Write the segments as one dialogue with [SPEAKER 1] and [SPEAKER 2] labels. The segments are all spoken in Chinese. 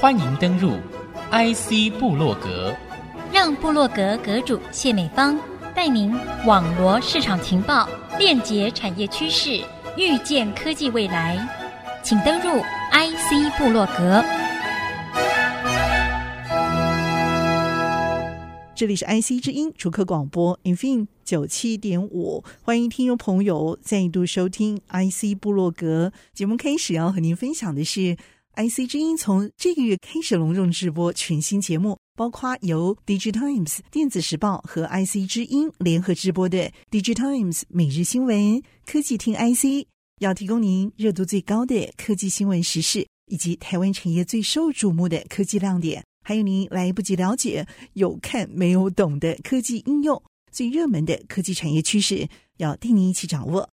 [SPEAKER 1] 欢迎登入 IC 部落格，
[SPEAKER 2] 让部落格阁主谢美芳带您网罗市场情报，链接产业趋势，预见科技未来。请登入 IC 部落格。
[SPEAKER 3] 这里是 IC 之音主客广播 i n f i n 九七点五，欢迎听众朋友再度收听 IC 部落格节目。开始要和您分享的是 IC 之音从这个月开始隆重直播全新节目，包括由 DigiTimes 电子时报和 IC 之音联合直播的 DigiTimes 每日新闻科技听 IC，要提供您热度最高的科技新闻时事，以及台湾产业最受瞩目的科技亮点。还有您来不及了解、有看没有懂的科技应用，最热门的科技产业趋势，要带您一起掌握。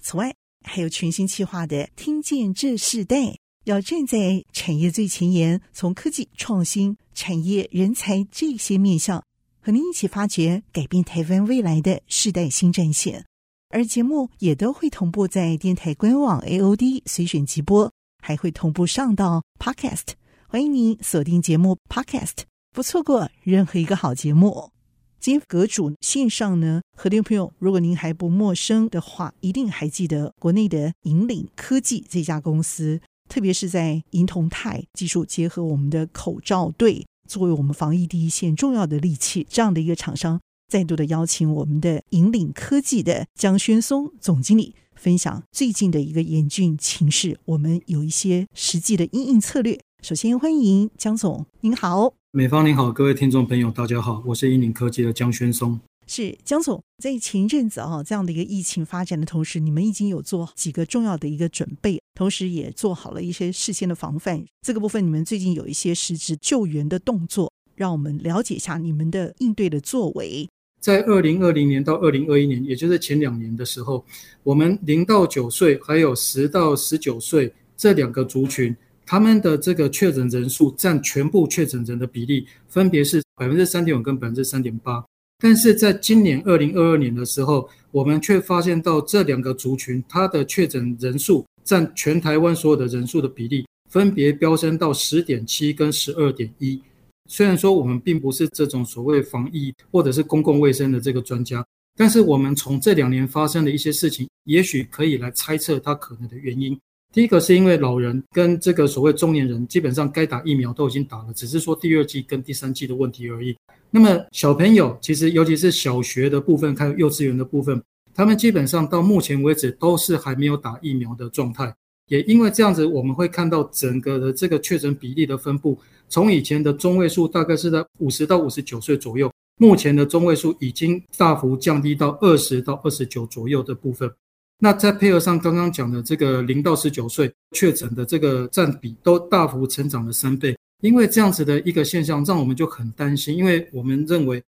[SPEAKER 3] 此外，还有全新企划的“听见这世代”，要站在产业最前沿，从科技创新、产业人才这些面向，和您一起发掘改变台湾未来的世代新战线。而节目也都会同步在电台官网 AOD 随选即播，还会同步上到 Podcast。欢迎您锁定节目 Podcast，不错过任何一个好节目。今天阁主线上呢，和听朋友，如果您还不陌生的话，一定还记得国内的引领科技这家公司，特别是在银铜钛技术结合我们的口罩队，作为我们防疫第一线重要的利器，这样的一个厂商，再度的邀请我们的银领科技的江轩松总经理分享最近的一个严峻情势，我们有一些实际的应应策略。首先欢迎江总，您好，
[SPEAKER 4] 美方您好，各位听众朋友大家好，我是银领科技的江轩松。
[SPEAKER 3] 是江总，在前一阵子啊，这样的一个疫情发展的同时，你们已经有做几个重要的一个准备，同时也做好了一些事先的防范。这个部分你们最近有一些实质救援的动作，让我们了解一下你们的应对的作为。
[SPEAKER 4] 在二零二零年到二零二一年，也就是前两年的时候，我们零到九岁还有十到十九岁这两个族群。他们的这个确诊人数占全部确诊人的比例，分别是百分之三点五跟百分之三点八。但是在今年二零二二年的时候，我们却发现到这两个族群，它的确诊人数占全台湾所有的人数的比例，分别飙升到十点七跟十二点一。虽然说我们并不是这种所谓防疫或者是公共卫生的这个专家，但是我们从这两年发生的一些事情，也许可以来猜测它可能的原因。第一个是因为老人跟这个所谓中年人，基本上该打疫苗都已经打了，只是说第二季跟第三季的问题而已。那么小朋友其实尤其是小学的部分，还有幼稚园的部分，他们基本上到目前为止都是还没有打疫苗的状态。也因为这样子，我们会看到整个的这个确诊比例的分布，从以前的中位数大概是在五十到五十九岁左右，目前的中位数已经大幅降低到二十到二十九左右的部分。那再配合上刚刚讲的这个零到十九岁确诊的这个占比，都大幅成长了三倍。因为这样子的一个现象，让我们就很担心。因为我们认为，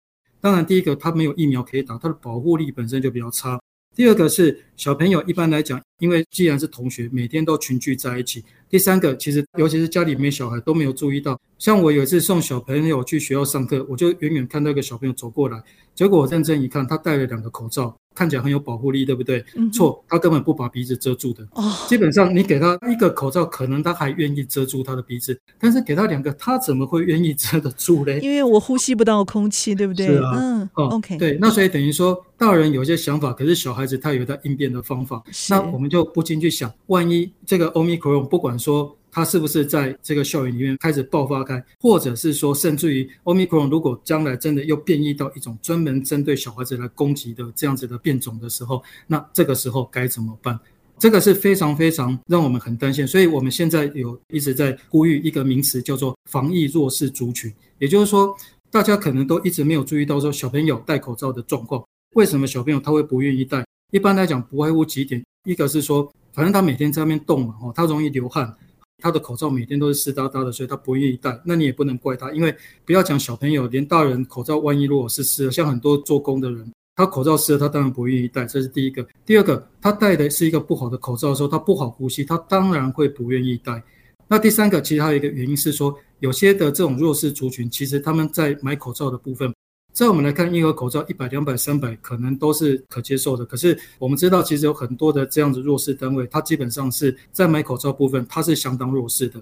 [SPEAKER 4] 当然第一个他没有疫苗可以打，他的保护力本身就比较差。第二个是小朋友一般来讲，因为既然是同学，每天都群聚在一起。第三个，其实尤其是家里面小孩都没有注意到。像我有一次送小朋友去学校上课，我就远远看到一个小朋友走过来，结果我认真一看，他戴了两个口罩。看起来很有保护力，对不对？嗯、错，他根本不把鼻子遮住的。哦，基本上你给他一个口罩，可能他还愿意遮住他的鼻子，但是给他两个，他怎么会愿意遮得住嘞？
[SPEAKER 3] 因为我呼吸不到空气，对不对？
[SPEAKER 4] 是啊，
[SPEAKER 3] 嗯，
[SPEAKER 4] 哦
[SPEAKER 3] ，OK，
[SPEAKER 4] 对，那所以等于说，大人有一些想法，可是小孩子他有他应变的方法。那我们就不禁去想，万一这个 Omicron 不管说。它是不是在这个校园里面开始爆发开，或者是说，甚至于 Omicron 如果将来真的又变异到一种专门针对小孩子来攻击的这样子的变种的时候，那这个时候该怎么办？这个是非常非常让我们很担心。所以我们现在有一直在呼吁一个名词，叫做防疫弱势族群。也就是说，大家可能都一直没有注意到说小朋友戴口罩的状况。为什么小朋友他会不愿意戴？一般来讲，不外乎几点，一个是说，反正他每天在那边动嘛，哦，他容易流汗。他的口罩每天都是湿哒哒的，所以他不愿意戴。那你也不能怪他，因为不要讲小朋友，连大人口罩万一如果是湿的，像很多做工的人，他口罩湿了，他当然不愿意戴。这是第一个。第二个，他戴的是一个不好的口罩的时候，他不好呼吸，他当然会不愿意戴。那第三个，其实还有一个原因是说，有些的这种弱势族群，其实他们在买口罩的部分。在我们来看，婴儿口罩一百、两百、三百可能都是可接受的。可是我们知道，其实有很多的这样子弱势单位，它基本上是在买口罩部分，它是相当弱势的。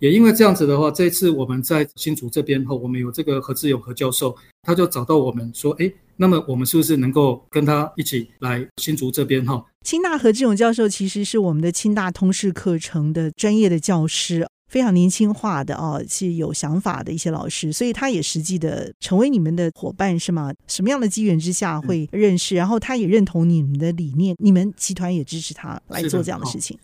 [SPEAKER 4] 也因为这样子的话，这一次我们在新竹这边后，我们有这个何志勇何教授，他就找到我们说，哎，那么我们是不是能够跟他一起来新竹这边哈？
[SPEAKER 3] 清大何志勇教授其实是我们的清大通识课程的专业的教师。非常年轻化的哦，是有想法的一些老师，所以他也实际的成为你们的伙伴是吗？什么样的机缘之下会认识？嗯、然后他也认同你们的理念，你们集团也支持他来做这样的事情。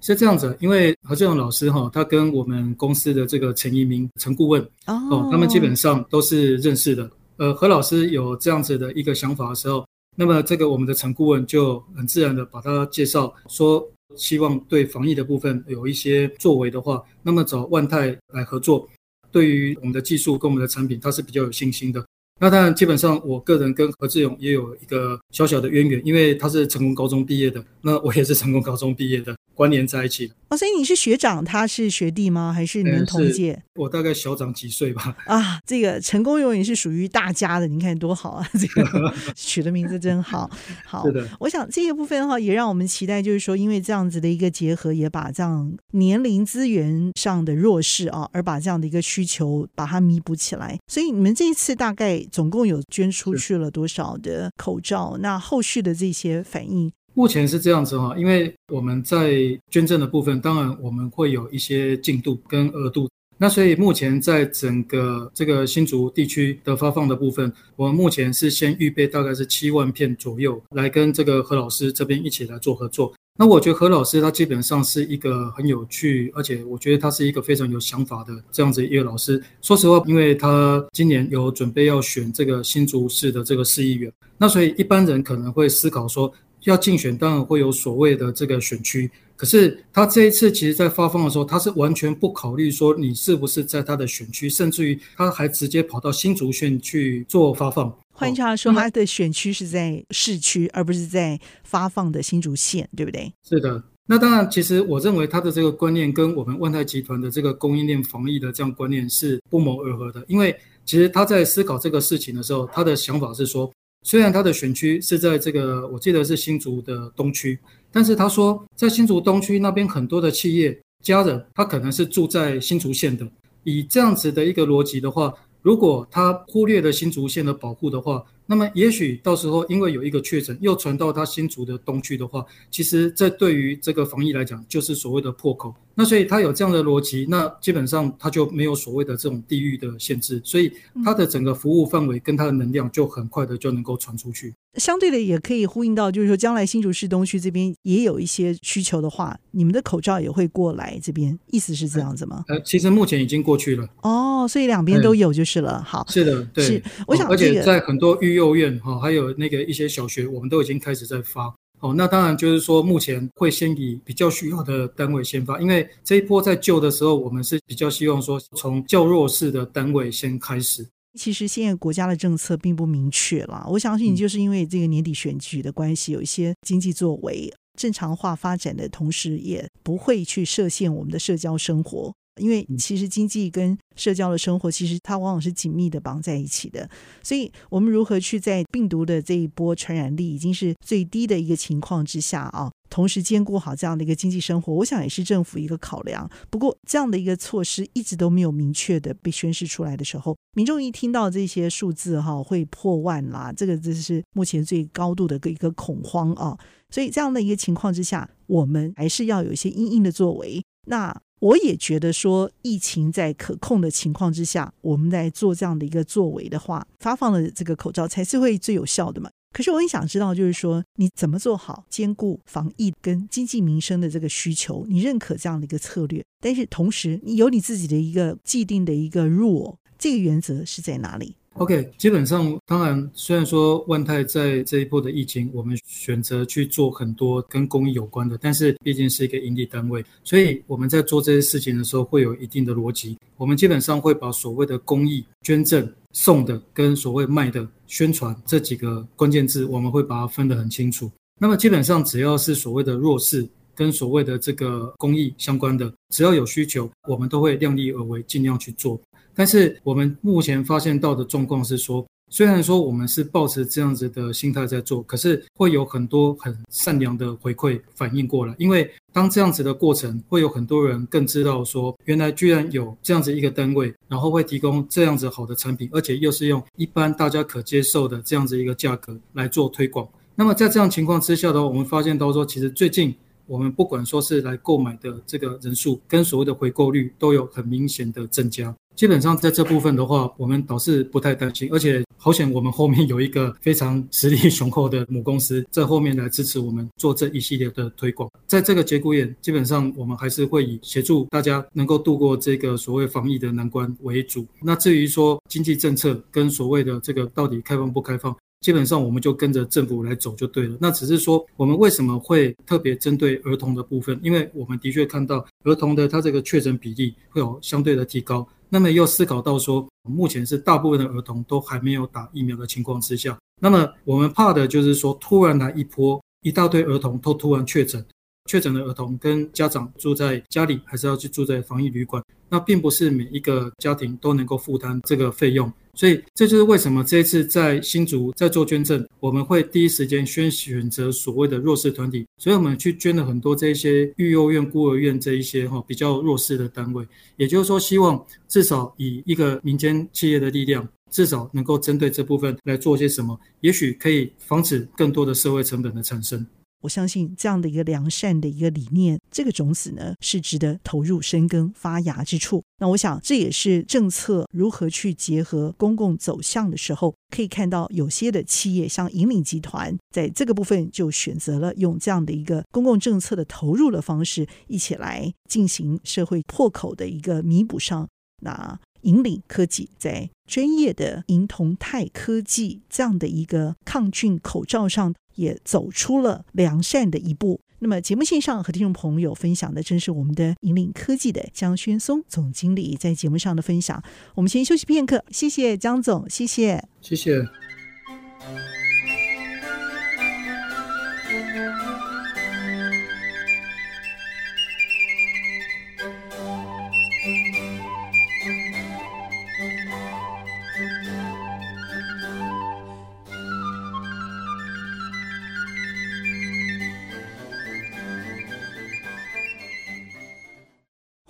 [SPEAKER 4] 是，这样子，因为何志勇老师哈，他跟我们公司的这个陈一鸣陈顾问哦，哦，他们基本上都是认识的。呃，何老师有这样子的一个想法的时候，那么这个我们的陈顾问就很自然的把他介绍说。希望对防疫的部分有一些作为的话，那么找万泰来合作，对于我们的技术跟我们的产品，他是比较有信心的。那当然，基本上我个人跟何志勇也有一个小小的渊源，因为他是成功高中毕业的，那我也是成功高中毕业的。关联在一起
[SPEAKER 3] 哦，所以你是学长，他是学弟吗？还是你们同届？
[SPEAKER 4] 嗯，我大概小长几岁吧。
[SPEAKER 3] 啊，这个成功永远是属于大家的，你看多好啊！这个 取的名字真好，好。我想这个部分的话，也让我们期待，就是说，因为这样子的一个结合，也把这样年龄资源上的弱势啊，而把这样的一个需求把它弥补起来。所以你们这一次大概总共有捐出去了多少的口罩？那后续的这些反应？
[SPEAKER 4] 目前是这样子哈，因为我们在捐赠的部分，当然我们会有一些进度跟额度。那所以目前在整个这个新竹地区的发放的部分，我们目前是先预备大概是七万片左右，来跟这个何老师这边一起来做合作。那我觉得何老师他基本上是一个很有趣，而且我觉得他是一个非常有想法的这样子一个老师。说实话，因为他今年有准备要选这个新竹市的这个市议员，那所以一般人可能会思考说。要竞选，当然会有所谓的这个选区，可是他这一次其实，在发放的时候，他是完全不考虑说你是不是在他的选区，甚至于他还直接跑到新竹县去做发放。
[SPEAKER 3] 换句话说，他的选区是在市区，而不是在发放的新竹县，对不对？
[SPEAKER 4] 是的。那当然，其实我认为他的这个观念跟我们万泰集团的这个供应链防疫的这样观念是不谋而合的，因为其实他在思考这个事情的时候，他的想法是说。虽然他的选区是在这个，我记得是新竹的东区，但是他说在新竹东区那边很多的企业家人，他可能是住在新竹县的。以这样子的一个逻辑的话，如果他忽略了新竹县的保护的话，那么也许到时候因为有一个确诊又传到他新竹的东区的话，其实这对于这个防疫来讲就是所谓的破口。那所以他有这样的逻辑，那基本上他就没有所谓的这种地域的限制，所以他的整个服务范围跟他的能量就很快的就能够传出去。
[SPEAKER 3] 相对的也可以呼应到，就是说将来新竹市东区这边也有一些需求的话，你们的口罩也会过来这边，意思是这样子吗？
[SPEAKER 4] 呃，其实目前已经过去了。
[SPEAKER 3] 哦，所以两边都有就是了。好，
[SPEAKER 4] 是的，对。
[SPEAKER 3] 是，我想、这个，
[SPEAKER 4] 而且在很多育幼院哈，还有那个一些小学，我们都已经开始在发。哦，那当然就是说，目前会先以比较需要的单位先发，因为这一波在救的时候，我们是比较希望说从较弱势的单位先开始。
[SPEAKER 3] 其实现在国家的政策并不明确啦，我相信就是因为这个年底选举的关系，有一些经济作为正常化发展的同时，也不会去设限我们的社交生活。因为其实经济跟社交的生活，其实它往往是紧密的绑在一起的。所以，我们如何去在病毒的这一波传染力已经是最低的一个情况之下啊，同时兼顾好这样的一个经济生活，我想也是政府一个考量。不过，这样的一个措施一直都没有明确的被宣示出来的时候，民众一听到这些数字哈，会破万啦，这个这是目前最高度的一个恐慌啊。所以，这样的一个情况之下，我们还是要有一些因应的作为。那我也觉得说，疫情在可控的情况之下，我们在做这样的一个作为的话，发放的这个口罩才是会最有效的嘛。可是我很想知道，就是说你怎么做好兼顾防疫跟经济民生的这个需求？你认可这样的一个策略，但是同时你有你自己的一个既定的一个 rule，这个原则是在哪里
[SPEAKER 4] ？OK，基本上，当然，虽然说万泰在这一波的疫情，我们选择去做很多跟公益有关的，但是毕竟是一个盈利单位，所以我们在做这些事情的时候会有一定的逻辑。我们基本上会把所谓的公益捐赠送的跟所谓卖的宣传这几个关键字，我们会把它分得很清楚。那么基本上只要是所谓的弱势跟所谓的这个公益相关的，只要有需求，我们都会量力而为，尽量去做。但是我们目前发现到的状况是说，虽然说我们是抱持这样子的心态在做，可是会有很多很善良的回馈反应过来。因为当这样子的过程，会有很多人更知道说，原来居然有这样子一个单位，然后会提供这样子好的产品，而且又是用一般大家可接受的这样子一个价格来做推广。那么在这样情况之下的话，我们发现到说，其实最近。我们不管说是来购买的这个人数，跟所谓的回购率都有很明显的增加。基本上在这部分的话，我们倒是不太担心，而且好险我们后面有一个非常实力雄厚的母公司在后面来支持我们做这一系列的推广。在这个节骨眼，基本上我们还是会以协助大家能够度过这个所谓防疫的难关为主。那至于说经济政策跟所谓的这个到底开放不开放，基本上我们就跟着政府来走就对了。那只是说，我们为什么会特别针对儿童的部分？因为我们的确看到儿童的他这个确诊比例会有相对的提高。那么又思考到说，目前是大部分的儿童都还没有打疫苗的情况之下，那么我们怕的就是说，突然来一波，一大堆儿童都突然确诊。确诊的儿童跟家长住在家里，还是要去住在防疫旅馆？那并不是每一个家庭都能够负担这个费用，所以这就是为什么这一次在新竹在做捐赠，我们会第一时间先选择所谓的弱势团体，所以我们去捐了很多这些育幼院、孤儿院这一些哈比较弱势的单位，也就是说，希望至少以一个民间企业的力量，至少能够针对这部分来做些什么，也许可以防止更多的社会成本的产生。
[SPEAKER 3] 我相信这样的一个良善的一个理念，这个种子呢是值得投入生根发芽之处。那我想这也是政策如何去结合公共走向的时候，可以看到有些的企业像引领集团，在这个部分就选择了用这样的一个公共政策的投入的方式，一起来进行社会破口的一个弥补上。那引领科技在专业的银铜钛科技这样的一个抗菌口罩上，也走出了良善的一步。那么节目线上和听众朋友分享的，正是我们的引领科技的江轩松总经理在节目上的分享。我们先休息片刻，谢谢江总，谢谢，
[SPEAKER 4] 谢谢。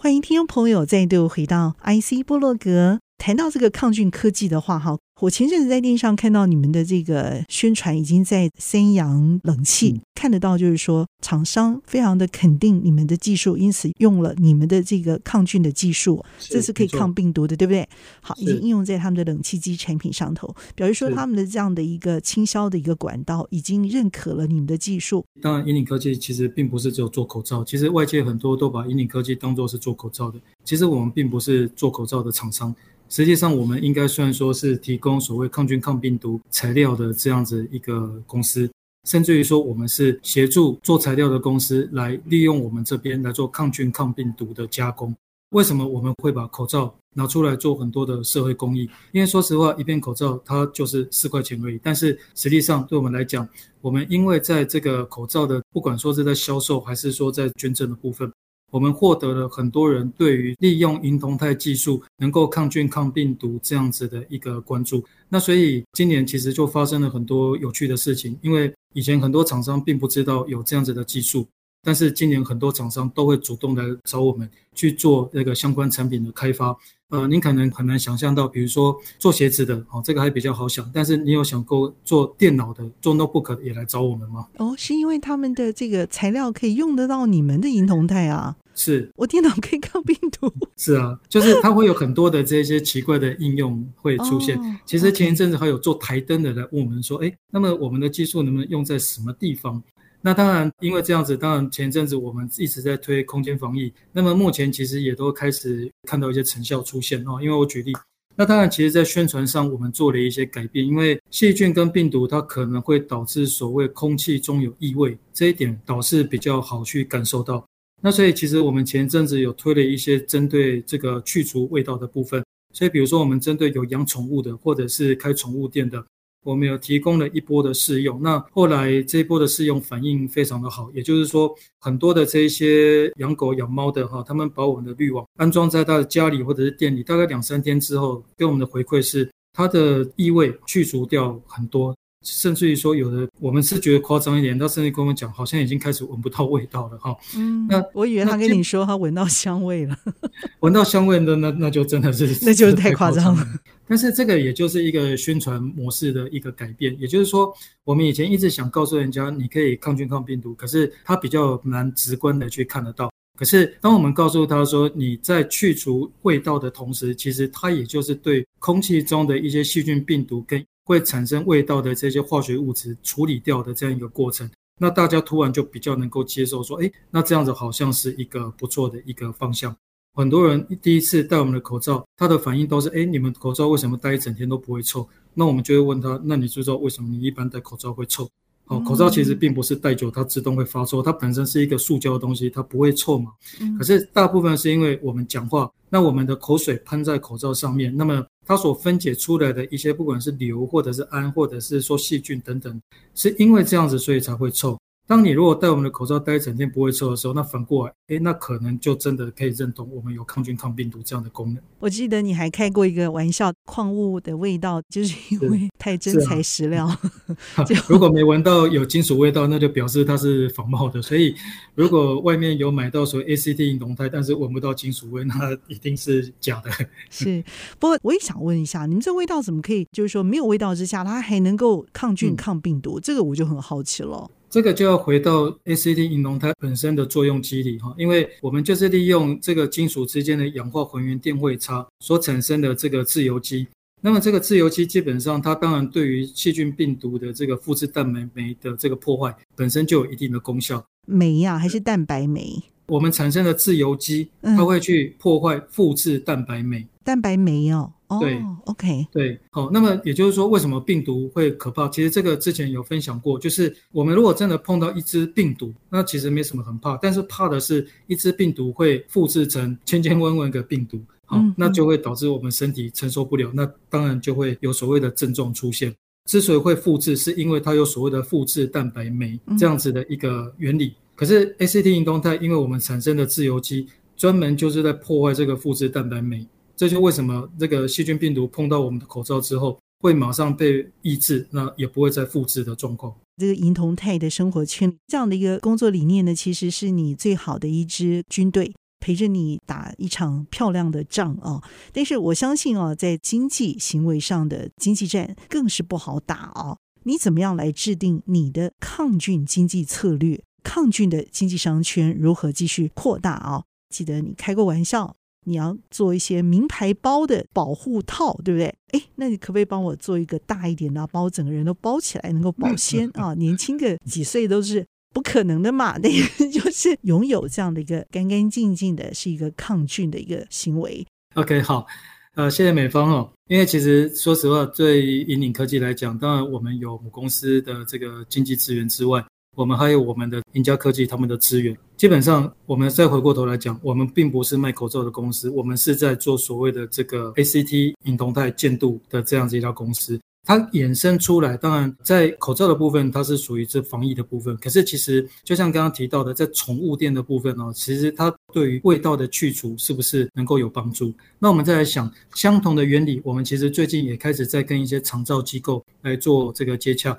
[SPEAKER 3] 欢迎听众朋友再度回到 IC 波洛格，谈到这个抗菌科技的话，哈。我前阵子在电视上看到你们的这个宣传，已经在三阳冷气、嗯、看得到，就是说厂商非常的肯定你们的技术，因此用了你们的这个抗菌的技术，这是可以抗病毒的，对不对？好，已经应用在他们的冷气机产品上头，表示说他们的这样的一个倾销的一个管道已经认可了你们的技术。
[SPEAKER 4] 当然，引领科技其实并不是只有做口罩，其实外界很多都把引领科技当做是做口罩的，其实我们并不是做口罩的厂商。实际上，我们应该算说是提供所谓抗菌抗病毒材料的这样子一个公司，甚至于说我们是协助做材料的公司来利用我们这边来做抗菌抗病毒的加工。为什么我们会把口罩拿出来做很多的社会公益？因为说实话，一片口罩它就是四块钱而已，但是实际上对我们来讲，我们因为在这个口罩的，不管说是在销售还是说在捐赠的部分。我们获得了很多人对于利用银铜钛技术能够抗菌抗病毒这样子的一个关注。那所以今年其实就发生了很多有趣的事情，因为以前很多厂商并不知道有这样子的技术，但是今年很多厂商都会主动来找我们去做那个相关产品的开发。呃，您可能很难想象到，比如说做鞋子的，哦，这个还比较好想。但是你有想过做电脑的、做 notebook 也来找我们吗？
[SPEAKER 3] 哦，是因为他们的这个材料可以用得到你们的银铜钛啊。
[SPEAKER 4] 是
[SPEAKER 3] 我电脑可以抗病毒。
[SPEAKER 4] 是啊，就是它会有很多的这些奇怪的应用会出现。哦、其实前一阵子还有做台灯的来问我们说，哎，那么我们的技术能不能用在什么地方？那当然，因为这样子，当然前一阵子我们一直在推空间防疫，那么目前其实也都开始看到一些成效出现哦。因为我举例，那当然，其实在宣传上我们做了一些改变，因为细菌跟病毒它可能会导致所谓空气中有异味，这一点倒是比较好去感受到。那所以其实我们前阵子有推了一些针对这个去除味道的部分，所以比如说我们针对有养宠物的或者是开宠物店的，我们有提供了一波的试用。那后来这一波的试用反应非常的好，也就是说很多的这一些养狗养猫的哈，他们把我们的滤网安装在他的家里或者是店里，大概两三天之后给我们的回馈是，它的异味去除掉很多。甚至于说，有的我们是觉得夸张一点，他甚至跟我们讲，好像已经开始闻不到味道了哈。
[SPEAKER 3] 嗯，那我以为他跟你说他闻到香味了，
[SPEAKER 4] 闻到香味的那那就真的是
[SPEAKER 3] 那就是太夸张了。
[SPEAKER 4] 但是这个也就是一个宣传模式的一个改变，也就是说，我们以前一直想告诉人家你可以抗菌抗病毒，可是他比较难直观的去看得到。可是当我们告诉他说你在去除味道的同时，其实它也就是对空气中的一些细菌病毒跟会产生味道的这些化学物质处理掉的这样一个过程，那大家突然就比较能够接受说，哎，那这样子好像是一个不错的一个方向。很多人第一次戴我们的口罩，他的反应都是，哎，你们口罩为什么戴一整天都不会臭？那我们就会问他，那你知道为什么你一般戴口罩会臭？好，口罩其实并不是戴久它自动会发臭，它本身是一个塑胶的东西，它不会臭嘛。可是大部分是因为我们讲话，那我们的口水喷在口罩上面，那么它所分解出来的一些不管是硫或者是氨或者是说细菌等等，是因为这样子所以才会臭。当你如果戴我们的口罩戴一整天不会臭的时候，那反过来，诶，那可能就真的可以认同我们有抗菌抗病毒这样的功能。
[SPEAKER 3] 我记得你还开过一个玩笑，矿物的味道就是因为太真材实料。
[SPEAKER 4] 啊、如果没闻到有金属味道，那就表示它是仿冒的。所以如果外面有买到所谓 ACT 银铜钛，但是闻不到金属味，那一定是假的。
[SPEAKER 3] 是，不过我也想问一下，你们这味道怎么可以，就是说没有味道之下，它还能够抗菌抗病毒？嗯、这个我就很好奇了。
[SPEAKER 4] 这个就要回到 ACT 银龙它本身的作用机理哈，因为我们就是利用这个金属之间的氧化还原电位差所产生的这个自由基。那么这个自由基基本上它当然对于细菌病毒的这个复制蛋白酶的这个破坏本身就有一定的功效。
[SPEAKER 3] 酶呀、啊，还是蛋白酶？
[SPEAKER 4] 我们产生的自由基，它会去破坏复制蛋白酶。
[SPEAKER 3] 蛋白酶哦。
[SPEAKER 4] 对、
[SPEAKER 3] oh，OK，
[SPEAKER 4] 对，好，那么也就是说，为什么病毒会可怕？其实这个之前有分享过，就是我们如果真的碰到一只病毒，那其实没什么很怕，但是怕的是一只病毒会复制成千千万万个病毒，好，那就会导致我们身体承受不了，那当然就会有所谓的症状出现。之所以会复制，是因为它有所谓的复制蛋白酶这样子的一个原理。可是 ACT 运动态，因为我们产生的自由基专门就是在破坏这个复制蛋白酶。这就为什么这个细菌病毒碰到我们的口罩之后，会马上被抑制，那也不会再复制的状况。
[SPEAKER 3] 这个银铜泰的生活圈这样的一个工作理念呢，其实是你最好的一支军队，陪着你打一场漂亮的仗啊。但是我相信啊，在经济行为上的经济战更是不好打啊。你怎么样来制定你的抗菌经济策略？抗菌的经济商圈如何继续扩大啊？记得你开过玩笑。你要做一些名牌包的保护套，对不对？哎，那你可不可以帮我做一个大一点的，把我整个人都包起来，能够保鲜 啊？年轻个几岁都是不可能的嘛。那个就是拥有这样的一个干干净净的，是一个抗菌的一个行为。
[SPEAKER 4] OK，好，呃，谢谢美方哦。因为其实说实话，对引领科技来讲，当然我们有母公司的这个经济资源之外。我们还有我们的赢家科技他们的资源，基本上我们再回过头来讲，我们并不是卖口罩的公司，我们是在做所谓的这个 ACT 银铜钛建度的这样子一家公司。它衍生出来，当然在口罩的部分，它是属于这防疫的部分。可是其实就像刚刚提到的，在宠物店的部分哦，其实它对于味道的去除是不是能够有帮助？那我们再来想相同的原理，我们其实最近也开始在跟一些长照机构来做这个接洽。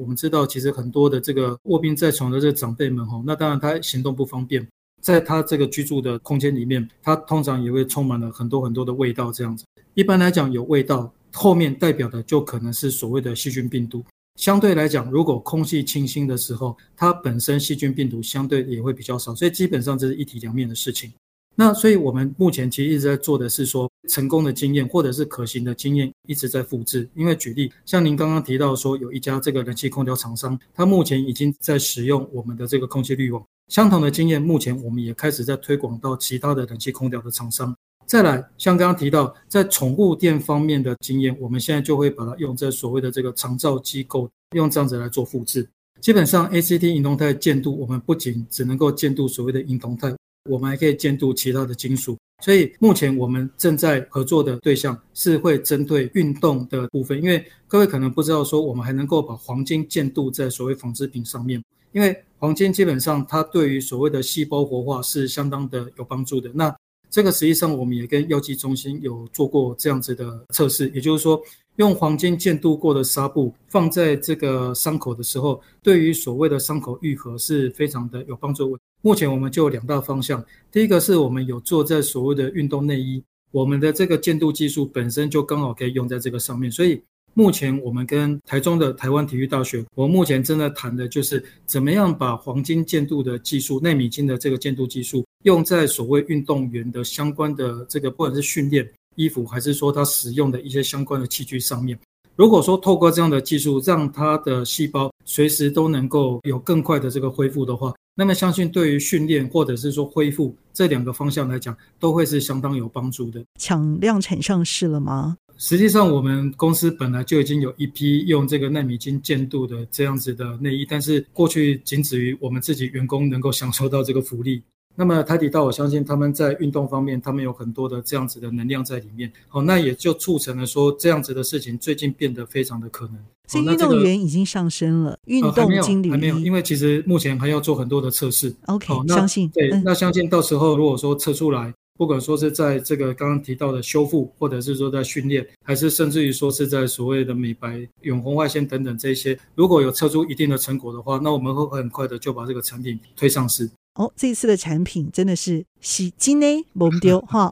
[SPEAKER 4] 我们知道，其实很多的这个卧病在床的这个长辈们，哈，那当然他行动不方便，在他这个居住的空间里面，他通常也会充满了很多很多的味道，这样子。一般来讲，有味道后面代表的就可能是所谓的细菌病毒。相对来讲，如果空气清新的时候，它本身细菌病毒相对也会比较少，所以基本上这是一体两面的事情。那所以，我们目前其实一直在做的是说，成功的经验或者是可行的经验一直在复制。因为举例，像您刚刚提到说，有一家这个冷气空调厂商，它目前已经在使用我们的这个空气滤网。相同的经验，目前我们也开始在推广到其他的冷气空调的厂商。再来，像刚刚提到在宠物店方面的经验，我们现在就会把它用在所谓的这个长照机构，用这样子来做复制。基本上，ACT 银铜钛建度，我们不仅只能够建度所谓的银铜钛。我们还可以监督其他的金属，所以目前我们正在合作的对象是会针对运动的部分，因为各位可能不知道说，我们还能够把黄金建度在所谓纺织品上面，因为黄金基本上它对于所谓的细胞活化是相当的有帮助的。那这个实际上我们也跟药剂中心有做过这样子的测试，也就是说，用黄金渐冻过的纱布放在这个伤口的时候，对于所谓的伤口愈合是非常的有帮助。目前我们就有两大方向，第一个是我们有做在所谓的运动内衣，我们的这个渐冻技术本身就刚好可以用在这个上面，所以。目前我们跟台中的台湾体育大学，我目前正在谈的就是怎么样把黄金渐度的技术、纳米金的这个渐度技术，用在所谓运动员的相关的这个，不管是训练衣服，还是说他使用的一些相关的器具上面。如果说透过这样的技术，让他的细胞随时都能够有更快的这个恢复的话，那么相信对于训练或者是说恢复这两个方向来讲，都会是相当有帮助的。
[SPEAKER 3] 抢量产上市了吗？
[SPEAKER 4] 实际上，我们公司本来就已经有一批用这个纳米金建度的这样子的内衣，但是过去仅止于我们自己员工能够享受到这个福利。那么台体大，我相信他们在运动方面，他们有很多的这样子的能量在里面。好，那也就促成了说这样子的事情最近变得非常的可能。
[SPEAKER 3] 所以运动员已经上升了，运动经理、
[SPEAKER 4] 呃、还没有，还没有，因为其实目前还要做很多的测试。
[SPEAKER 3] OK，相信
[SPEAKER 4] 对，
[SPEAKER 3] 嗯、
[SPEAKER 4] 那相信到时候如果说测出来。不管说是在这个刚刚提到的修复，或者是说在训练，还是甚至于说是在所谓的美白、永红外线等等这些，如果有测出一定的成果的话，那我们会很快的就把这个产品推上市。
[SPEAKER 3] 哦，这一次的产品真的是喜金呢，不丢 哈。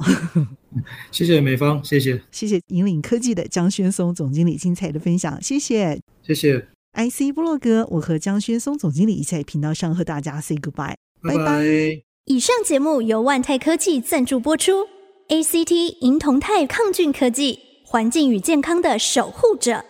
[SPEAKER 4] 谢谢美方，谢谢，
[SPEAKER 3] 谢谢引领科技的姜轩松总经理精彩的分享，谢谢，
[SPEAKER 4] 谢谢。
[SPEAKER 3] IC 部落格，我和姜轩松总经理一起在频道上和大家 say goodbye，拜拜。拜拜。
[SPEAKER 2] 以上节目由万泰科技赞助播出，ACT 银铜钛抗菌科技，环境与健康的守护者。